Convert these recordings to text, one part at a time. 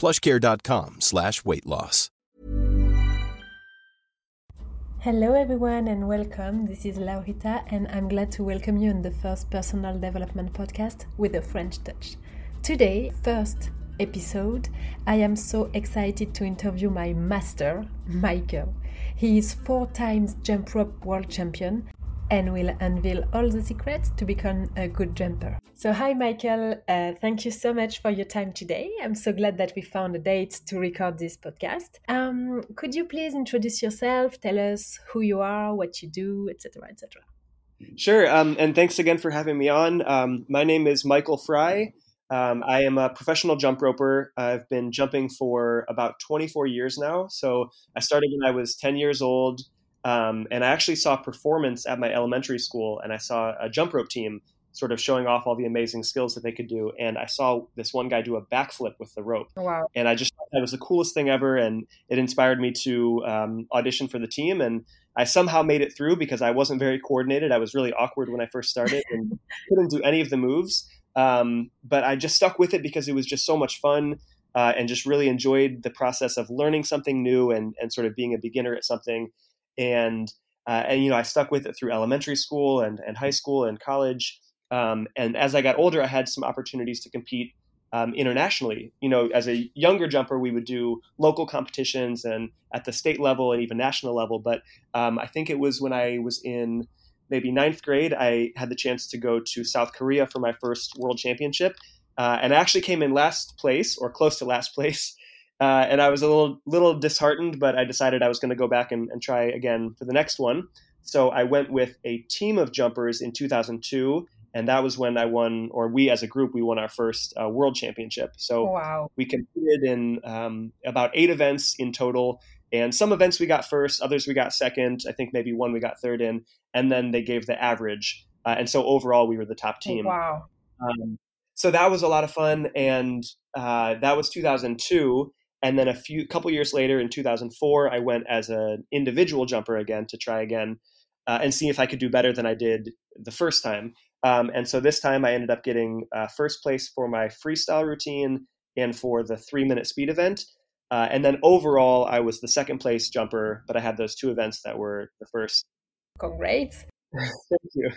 plushcare.com slash weight loss. Hello everyone and welcome. This is Laurita and I'm glad to welcome you on the first personal development podcast with a French touch. Today, first episode, I am so excited to interview my master, Michael. He is four times jump rope world champion and will unveil all the secrets to become a good jumper. So, hi, Michael. Uh, thank you so much for your time today. I'm so glad that we found a date to record this podcast. Um, could you please introduce yourself, tell us who you are, what you do, etc., etc.? Sure. Um, and thanks again for having me on. Um, my name is Michael Fry. Um, I am a professional jump roper. I've been jumping for about 24 years now. So I started when I was 10 years old. Um, and I actually saw performance at my elementary school, and I saw a jump rope team sort of showing off all the amazing skills that they could do. And I saw this one guy do a backflip with the rope. Oh, wow. And I just thought that was the coolest thing ever. And it inspired me to um, audition for the team. And I somehow made it through because I wasn't very coordinated. I was really awkward when I first started and couldn't do any of the moves. Um, but I just stuck with it because it was just so much fun. Uh, and just really enjoyed the process of learning something new and, and sort of being a beginner at something and uh, and you know I stuck with it through elementary school and and high school and college. Um, and as I got older, I had some opportunities to compete um, internationally. You know, as a younger jumper, we would do local competitions and at the state level and even national level. But um, I think it was when I was in maybe ninth grade, I had the chance to go to South Korea for my first world championship. Uh, and I actually came in last place or close to last place uh, and I was a little little disheartened, but I decided I was going to go back and, and, try again for the next one. So I went with a team of jumpers in 2002, and that was when I won, or we as a group, we won our first uh, world championship. So wow. we competed in um, about eight events in total, and some events we got first, others we got second. I think maybe one we got third in, and then they gave the average, uh, and so overall we were the top team. Oh, wow. Um, so that was a lot of fun, and uh, that was 2002 and then a few couple years later, in 2004, I went as an individual jumper again to try again uh, and see if I could do better than I did the first time. Um, and so this time I ended up getting uh, first place for my freestyle routine and for the three minute speed event. Uh, and then overall, I was the second place jumper, but I had those two events that were the first. Congrats. Thank you.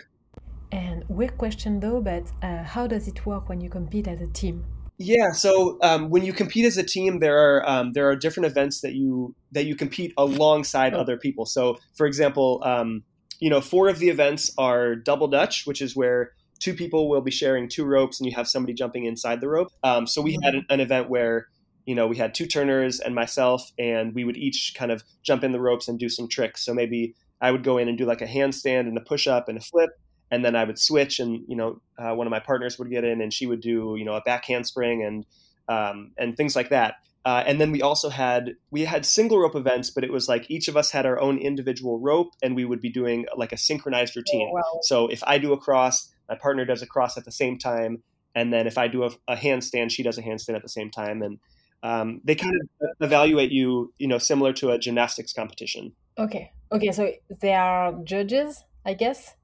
And weird question though, but uh, how does it work when you compete as a team? Yeah, so um, when you compete as a team, there are um, there are different events that you that you compete alongside oh. other people. So, for example, um, you know, four of the events are double Dutch, which is where two people will be sharing two ropes, and you have somebody jumping inside the rope. Um, so we mm-hmm. had an, an event where you know we had two turners and myself, and we would each kind of jump in the ropes and do some tricks. So maybe I would go in and do like a handstand and a push up and a flip, and then I would switch, and you know, uh, one of my partners would get in, and she would do you know a back handspring and um, and things like that. Uh, and then we also had we had single rope events, but it was like each of us had our own individual rope, and we would be doing like a synchronized routine. Oh, wow. So if I do a cross, my partner does a cross at the same time, and then if I do a, a handstand, she does a handstand at the same time, and Um, they kind of evaluate you, you know, similar to a gymnastics competition. Okay. Okay. So they are judges, I guess.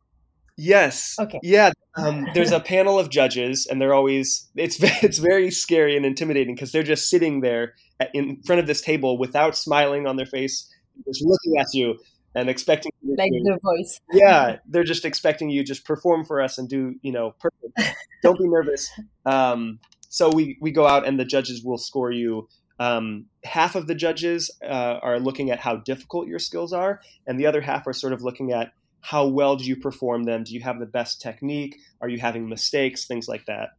Yes. Okay. Yeah. Um, there's a panel of judges, and they're always it's it's very scary and intimidating because they're just sitting there in front of this table without smiling on their face, just looking at you and expecting like the voice. yeah, they're just expecting you just perform for us and do you know perfect. Don't be nervous. Um, so we we go out and the judges will score you. Um, half of the judges uh, are looking at how difficult your skills are, and the other half are sort of looking at how well do you perform them? Do you have the best technique? Are you having mistakes? Things like that.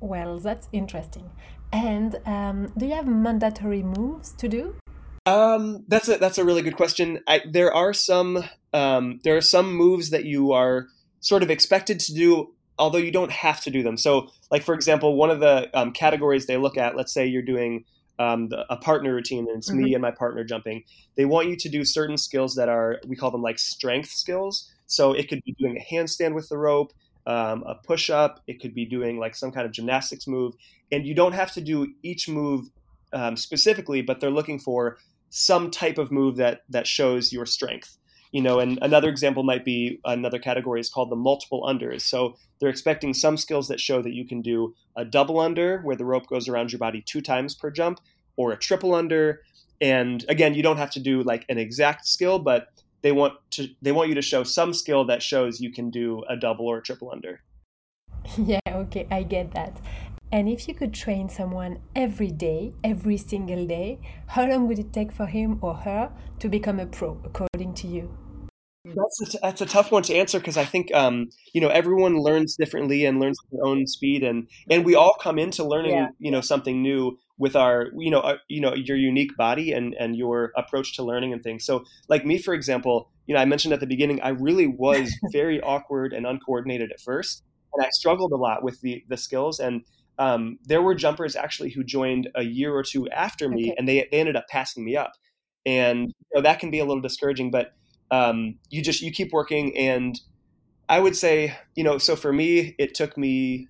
Well, that's interesting. And um, do you have mandatory moves to do? Um, that's a that's a really good question. I, there are some um, there are some moves that you are sort of expected to do, although you don't have to do them. So, like for example, one of the um, categories they look at, let's say you're doing um, the, a partner routine, and it's mm-hmm. me and my partner jumping. They want you to do certain skills that are we call them like strength skills. So it could be doing a handstand with the rope, um, a push up. It could be doing like some kind of gymnastics move, and you don't have to do each move um, specifically, but they're looking for some type of move that that shows your strength you know and another example might be another category is called the multiple unders. So they're expecting some skills that show that you can do a double under where the rope goes around your body two times per jump or a triple under. And again you don't have to do like an exact skill but they want to they want you to show some skill that shows you can do a double or a triple under. Yeah okay i get that. And if you could train someone every day, every single day, how long would it take for him or her to become a pro, according to you? That's a, that's a tough one to answer because I think um, you know everyone learns differently and learns at their own speed, and and we all come into learning yeah. you know something new with our you know uh, you know your unique body and and your approach to learning and things. So like me, for example, you know I mentioned at the beginning I really was very awkward and uncoordinated at first, and I struggled a lot with the the skills and um, there were jumpers actually who joined a year or two after me, okay. and they, they ended up passing me up. And you know, that can be a little discouraging, but um, you just you keep working. And I would say, you know, so for me, it took me,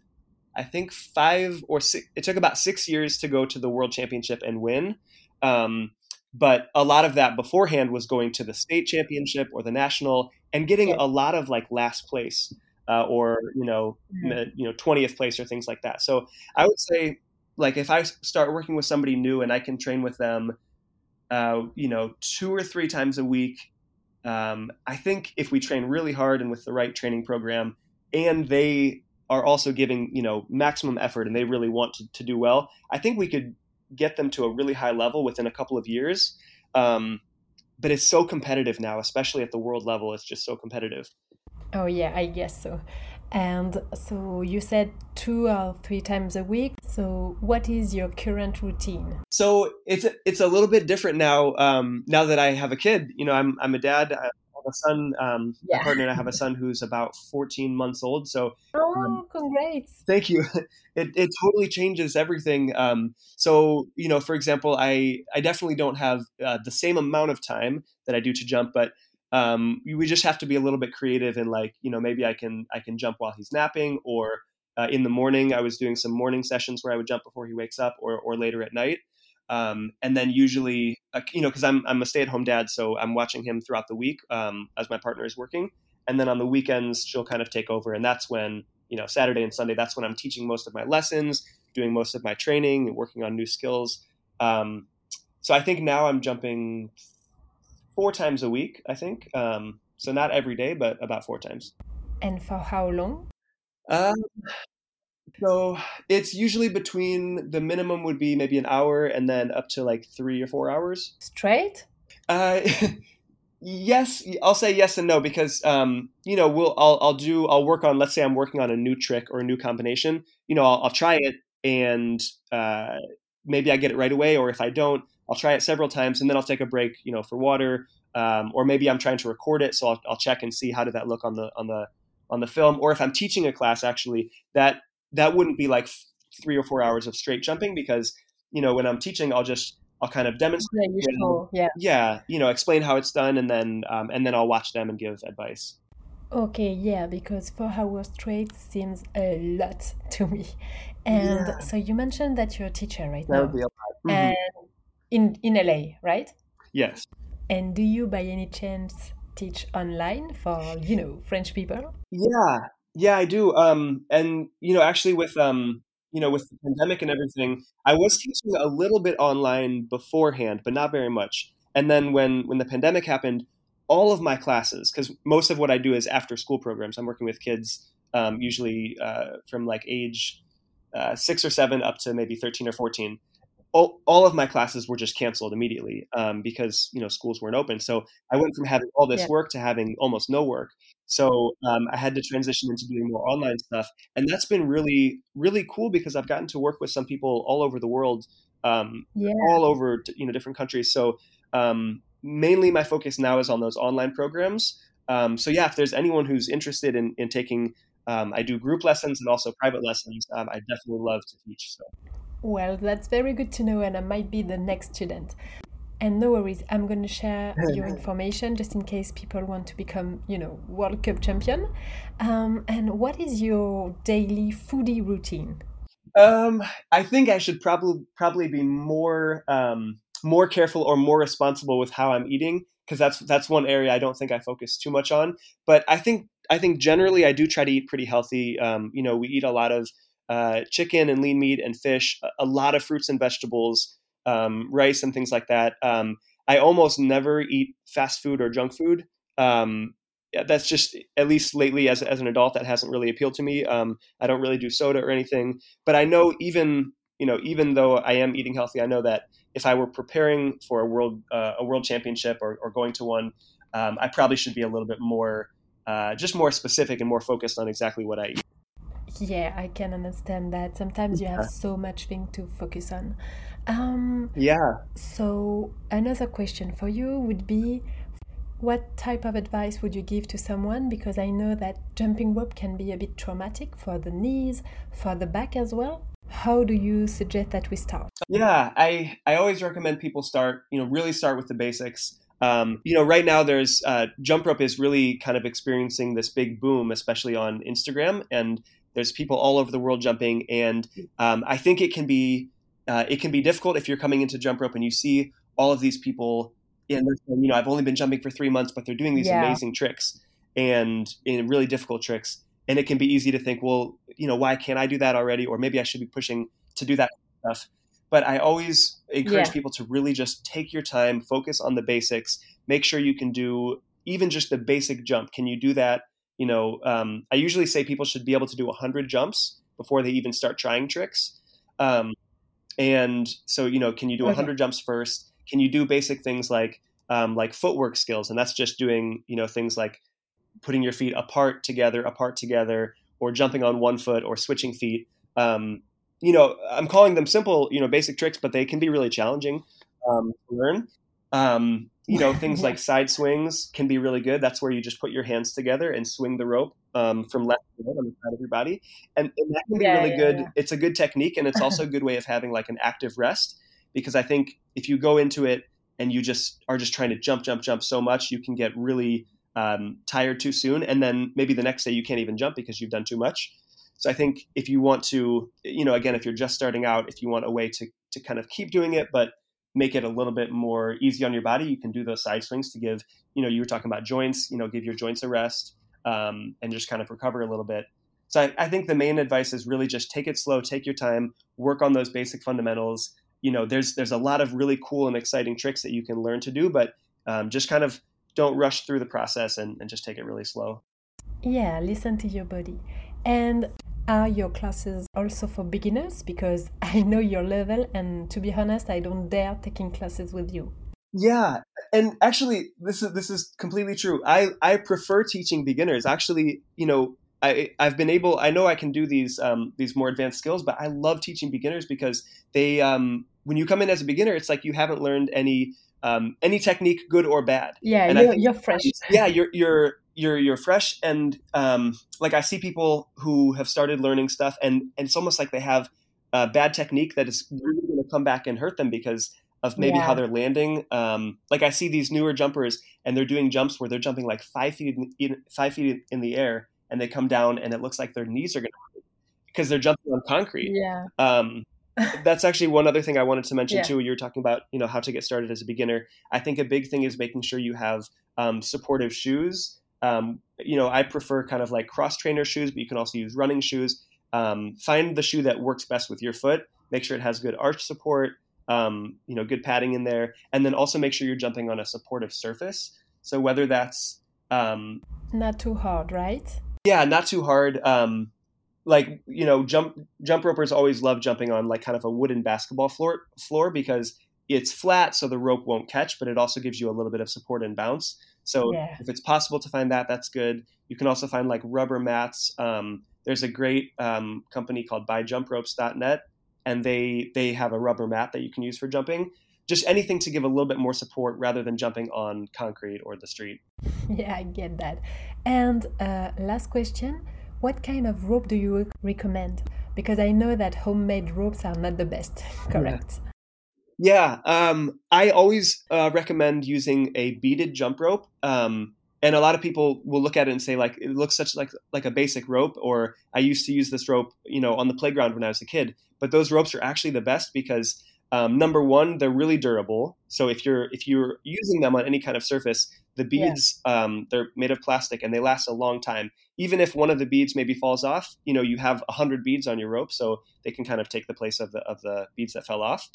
I think five or six. It took about six years to go to the world championship and win. Um, but a lot of that beforehand was going to the state championship or the national and getting a lot of like last place uh, or you know mm-hmm. you know 20th place or things like that so i would say like if i start working with somebody new and i can train with them uh, you know two or three times a week um, i think if we train really hard and with the right training program and they are also giving you know maximum effort and they really want to, to do well i think we could get them to a really high level within a couple of years um, but it's so competitive now especially at the world level it's just so competitive Oh, yeah, I guess so. And so you said two or three times a week. So what is your current routine? So it's a, it's a little bit different now. Um, now that I have a kid, you know, I'm I'm a dad. I have a son. Um, yeah. Partner and I have a son who's about 14 months old. So oh, um, congrats! Thank you. It it totally changes everything. Um, so you know, for example, I I definitely don't have uh, the same amount of time that I do to jump, but um, we just have to be a little bit creative and like you know maybe I can I can jump while he's napping or uh, in the morning I was doing some morning sessions where I would jump before he wakes up or or later at night. Um, and then usually, uh, you know, because I'm I'm a stay-at-home dad, so I'm watching him throughout the week um, as my partner is working, and then on the weekends she'll kind of take over, and that's when you know Saturday and Sunday that's when I'm teaching most of my lessons, doing most of my training, and working on new skills. Um, so I think now I'm jumping four times a week, I think. Um, so not every day, but about four times. And for how long? Um, so it's usually between the minimum would be maybe an hour and then up to like three or four hours. Straight? Uh, yes, I'll say yes and no because um, you know we'll I'll I'll do I'll work on let's say I'm working on a new trick or a new combination. You know I'll, I'll try it and uh, maybe I get it right away, or if I don't, I'll try it several times and then I'll take a break, you know, for water, um, or maybe I'm trying to record it, so I'll, I'll check and see how did that look on the on the on the film. Or if I'm teaching a class, actually, that that wouldn't be like three or four hours of straight jumping because you know when I'm teaching, I'll just I'll kind of demonstrate, yeah, and, yeah, yeah, you know, explain how it's done, and then um, and then I'll watch them and give advice. Okay, yeah, because four hours straight seems a lot to me. And Yeah. so you mentioned that you're a teacher right That now, would be a lot. Mhm. and in in LA, right? Yes. And do you, by any chance, teach online for you know French people? Yeah, yeah, I do. Um, and you know, actually, with um, you know, with the pandemic and everything, I was teaching a little bit online beforehand, but not very much. And then when when the pandemic happened, all of my classes, because most of what I do is after school programs. I'm working with kids, um, usually uh, from like age uh, six or seven up to maybe thirteen or fourteen. All, all of my classes were just canceled immediately um, because you know schools weren't open. So I went from having all this Yeah. work to having almost no work. So um, I had to transition into doing more online stuff, and that's been really, really cool because I've gotten to work with some people all over the world, um, Yeah. all over you know different countries. So um, mainly my focus now is on those online programs. Um, so yeah, if there's anyone who's interested in in taking, um, I do group lessons and also private lessons. Um, I definitely love to teach. So Well, that's very good to know, and I might be the next student. And no worries, I'm going to share your information just in case people want to become, you know, World Cup champion. Um, and what is your daily foodie routine? Um, I think I should probably probably be more um, more careful or more responsible with how I'm eating because that's that's one area I don't think I focus too much on. But I think I think generally I do try to eat pretty healthy. Um, you know, we eat a lot of uh, chicken and lean meat and fish, a, lot of fruits and vegetables, um, rice and things like that. Um, I almost never eat fast food or junk food. Um, that's just at least lately as as an adult that hasn't really appealed to me. Um, I don't really do soda or anything, but I know even you know even though I am eating healthy, I know that if I were preparing for a world uh, a world championship or, or going to one, um, I probably should be a little bit more uh, just more specific and more focused on exactly what I eat. Yeah, I can understand that. Sometimes you have so much thing to focus on. Um, Yeah. so another question for you would be what type of advice would you give to someone because I know that jumping rope can be a bit traumatic for the knees, for the back as well. How do you suggest that we start? Yeah, I I always recommend people start you know really start with the basics. Um, you know, right now there's uh, jump rope is really kind of experiencing this big boom, especially on Instagram, and there's people all over the world jumping, and um, I think it can be uh, it can be difficult if you're coming into jump rope and you see all of these people, and they're you know, I've only been jumping for three months, but they're doing these Yeah. amazing tricks and in really difficult tricks, and it can be easy to think, well, you know, why can't I do that already, or maybe I should be pushing to do that stuff. But I always encourage Yeah. people to really just take your time, focus on the basics, make sure you can do even just the basic jump. Can you do that? You know, um, I usually say people should be able to do 100 jumps before they even start trying tricks. Um, and so, you know, can you do Okay. 100 jumps first? Can you do basic things like um, like footwork skills? And that's just doing, you know, things like putting your feet apart together, apart together, or jumping on one foot, or switching feet. Um, you know, I'm calling them simple, you know, basic tricks, but they can be really challenging um, to learn. Um, you know, things like side swings can be really good. That's where you just put your hands together and swing the rope um, from left to right on the side of your body, and, and that can be Yeah, really yeah, good. yeah. It's a good technique, and it's also a good way of having like an active rest. Because I think if you go into it and you just are just trying to jump, jump, jump so much, you can get really um, tired too soon, and then maybe the next day you can't even jump because you've done too much. So I think if you want to, you know, again, if you're just starting out, if you want a way to to kind of keep doing it, but make it a little bit more easy on your body, you can do those side swings to give, you know, you were talking about joints, you know, give your joints a rest um, and just kind of recover a little bit. So I, I think the main advice is really just take it slow, take your time, work on those basic fundamentals. You know, there's there's a lot of really cool and exciting tricks that you can learn to do, but um, just kind of don't rush through the process and, and just take it really slow. Yeah, listen to your body. And are your classes also for beginners? Because I know your level, and to be honest, I don't dare taking classes with you. Yeah, and actually, this is this is completely true. I I prefer teaching beginners. Actually, you know, I I've been able. I know I can do these um, these more advanced skills, but I love teaching beginners because they um, when you come in as a beginner, it's like you haven't learned any um, any technique, good or bad. Yeah, And you're, think- you're fresh. yeah, you're you're you're you're fresh, and um, like I see people who have started learning stuff, and and it's almost like they have uh, bad technique that is really going to come back and hurt them because of maybe Yeah. how they're landing. Um, like I see these newer jumpers, and they're doing jumps where they're jumping like five feet in, in five feet in the air, and they come down, and it looks like their knees are going to. because they're jumping on concrete. Yeah. Um, that's actually one other thing I wanted to mention Yeah. too. You were talking about you know how to get started as a beginner. I think a big thing is making sure you have um, supportive shoes. Um, you know, I prefer kind of like cross trainer shoes, but you can also use running shoes. Um, find the shoe that works best with your foot. Make sure it has good arch support. Um, you know, good padding in there, and then also make sure you're jumping on a supportive surface. So whether that's um, Not too hard, right? yeah, not too hard. Um, like you know, jump jump ropers always love jumping on like kind of a wooden basketball floor floor because it's flat, so the rope won't catch, but it also gives you a little bit of support and bounce. So Yeah. if it's possible to find that, that's good. You can also find like rubber mats. Um, there's a great um, company called BuyJumpRopes.net, and they they have a rubber mat that you can use for jumping. Just anything to give a little bit more support rather than jumping on concrete or the street. Yeah, I get that. And uh, last question What kind of rope do you recommend? Because I know that homemade ropes are not the best, correct? Yeah, um, I always uh, recommend using a beaded jump rope. Um, and a lot of people will look at it and say, like, it looks such like like a basic rope. Or I used to use this rope, you know, on the playground when I was a kid. But those ropes are actually the best because um, number one, they're really durable. So if you're if you're using them on any kind of surface, the beads um, they're made of plastic and they last a long time. Even if one of the beads maybe falls off, you know, you have a hundred beads on your rope, so they can kind of take the place of the of the beads that fell off.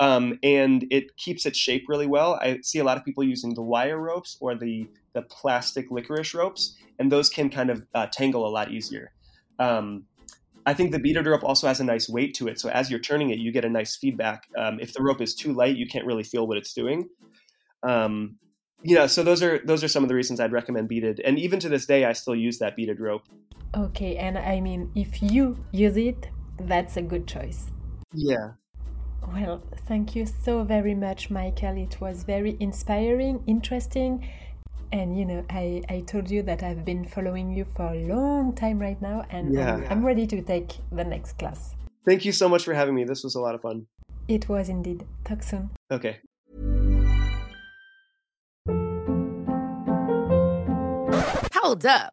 Um, and it keeps its shape really well. I see a lot of people using the wire ropes or the the plastic licorice ropes, and those can kind of uh, tangle a lot easier. Um, I think the beaded rope also has a nice weight to it, so as you're turning it, you get a nice feedback. Um, if the rope is too light, you can't really feel what it's doing. Um, yeah, so those are those are some of the reasons I'd recommend beaded, and even to this day, I still use that beaded rope. Okay, and I mean, if you use it, that's a good choice. Yeah. Well, thank you so very much, Michael. It was very inspiring, interesting. And you know, I, I told you that I've been following you for a long time right now, and Yeah. I'm, I'm ready to take the next class. Thank you so much for having me. This was a lot of fun. It was indeed. Talk soon. Okay. Hold up.